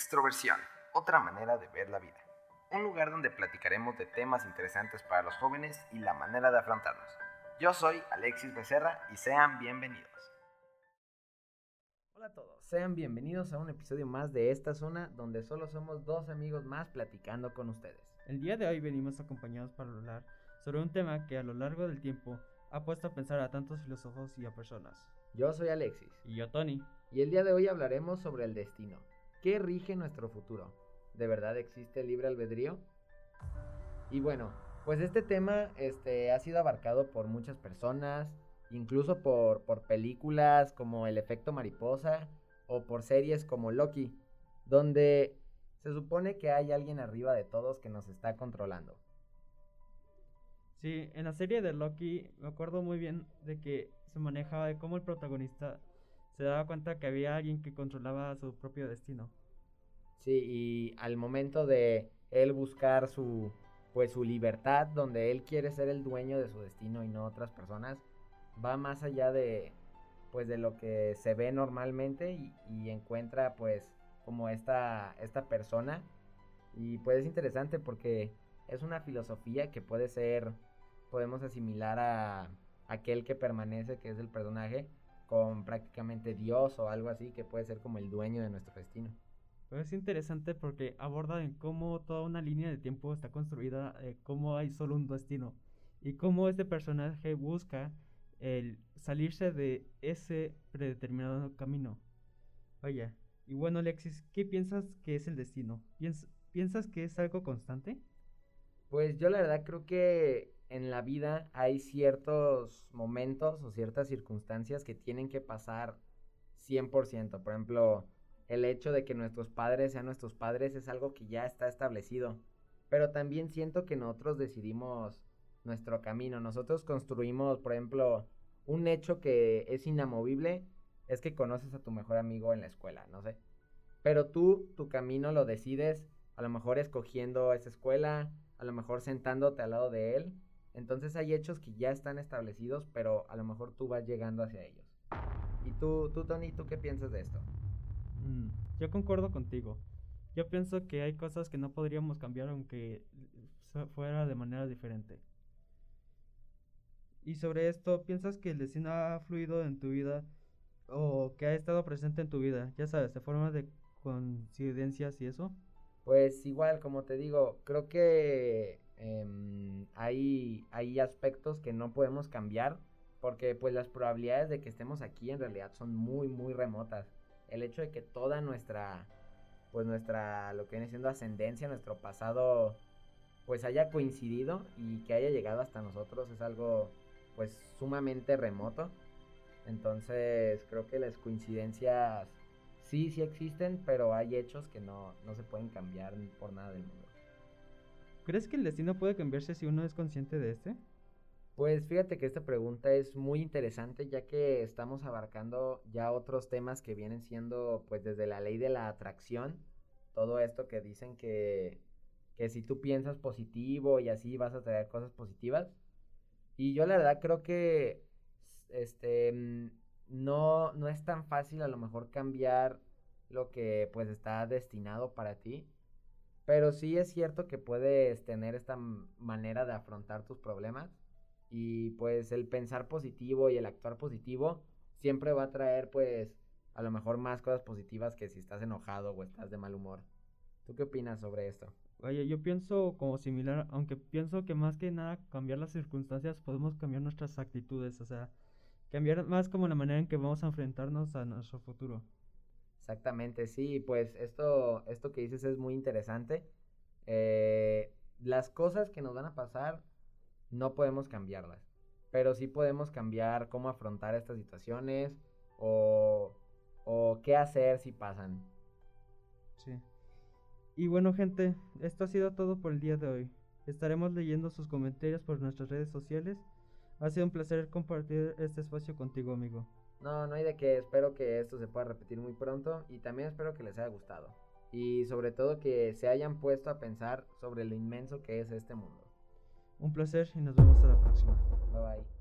Extroversión, otra manera de ver la vida. Un lugar donde platicaremos de temas interesantes para los jóvenes y la manera de afrontarlos. Yo soy Alexis Becerra y sean bienvenidos. Hola a todos, sean bienvenidos a un episodio más de esta zona donde solo somos dos amigos más platicando con ustedes. El día de hoy venimos acompañados para hablar sobre un tema que a lo largo del tiempo ha puesto a pensar a tantos filósofos y a personas. Yo soy Alexis. Y yo Tony. Y el día de hoy hablaremos sobre el destino. ¿Qué rige nuestro futuro? ¿De verdad existe libre albedrío? Y bueno, pues este tema este, ha sido abarcado por muchas personas, incluso por, por películas como El efecto mariposa o por series como Loki, donde se supone que hay alguien arriba de todos que nos está controlando. Sí, en la serie de Loki me acuerdo muy bien de que se manejaba de cómo el protagonista se daba cuenta que había alguien que controlaba su propio destino. Sí, y al momento de él buscar su pues su libertad, donde él quiere ser el dueño de su destino y no otras personas, va más allá de pues de lo que se ve normalmente y, y encuentra pues como esta, esta persona y pues es interesante porque es una filosofía que puede ser podemos asimilar a aquel que permanece que es el personaje con prácticamente Dios o algo así que puede ser como el dueño de nuestro destino. Pero es interesante porque aborda en cómo toda una línea de tiempo está construida, eh, cómo hay solo un destino y cómo este personaje busca el salirse de ese predeterminado camino. Vaya, y bueno Alexis, ¿qué piensas que es el destino? ¿Piensas que es algo constante? Pues yo la verdad creo que en la vida hay ciertos momentos o ciertas circunstancias que tienen que pasar 100%. Por ejemplo, el hecho de que nuestros padres sean nuestros padres es algo que ya está establecido. Pero también siento que nosotros decidimos nuestro camino. Nosotros construimos, por ejemplo, un hecho que es inamovible es que conoces a tu mejor amigo en la escuela, no sé. Pero tú, tu camino lo decides, a lo mejor escogiendo esa escuela, a lo mejor sentándote al lado de él entonces hay hechos que ya están establecidos, pero a lo mejor tú vas llegando hacia ellos. ¿Y tú, tú Tony, tú qué piensas de esto? Mm, yo concuerdo contigo. Yo pienso que hay cosas que no podríamos cambiar aunque fuera de manera diferente. Y sobre esto, ¿piensas que el destino ha fluido en tu vida o que ha estado presente en tu vida? Ya sabes, de forma de coincidencias y eso. Pues igual, como te digo, creo que Em, hay, hay aspectos que no podemos cambiar porque pues las probabilidades de que estemos aquí en realidad son muy muy remotas. El hecho de que toda nuestra pues nuestra lo que viene siendo ascendencia, nuestro pasado pues haya coincidido y que haya llegado hasta nosotros es algo pues sumamente remoto. Entonces creo que las coincidencias sí, sí existen, pero hay hechos que no, no se pueden cambiar por nada del mundo. ¿Crees que el destino puede cambiarse si uno es consciente de este? Pues fíjate que esta pregunta es muy interesante ya que estamos abarcando ya otros temas que vienen siendo pues desde la ley de la atracción, todo esto que dicen que, que si tú piensas positivo y así vas a traer cosas positivas. Y yo la verdad creo que este no, no es tan fácil a lo mejor cambiar lo que pues está destinado para ti pero sí es cierto que puedes tener esta manera de afrontar tus problemas y pues el pensar positivo y el actuar positivo siempre va a traer pues a lo mejor más cosas positivas que si estás enojado o estás de mal humor. ¿Tú qué opinas sobre esto? Oye, yo pienso como similar, aunque pienso que más que nada cambiar las circunstancias podemos cambiar nuestras actitudes, o sea, cambiar más como la manera en que vamos a enfrentarnos a nuestro futuro. Exactamente, sí, pues esto, esto que dices es muy interesante. Eh, las cosas que nos van a pasar no podemos cambiarlas, pero sí podemos cambiar cómo afrontar estas situaciones o, o qué hacer si pasan. Sí. Y bueno gente, esto ha sido todo por el día de hoy. Estaremos leyendo sus comentarios por nuestras redes sociales. Ha sido un placer compartir este espacio contigo, amigo. No, no hay de qué. Espero que esto se pueda repetir muy pronto y también espero que les haya gustado. Y sobre todo que se hayan puesto a pensar sobre lo inmenso que es este mundo. Un placer y nos vemos hasta la próxima. Bye bye.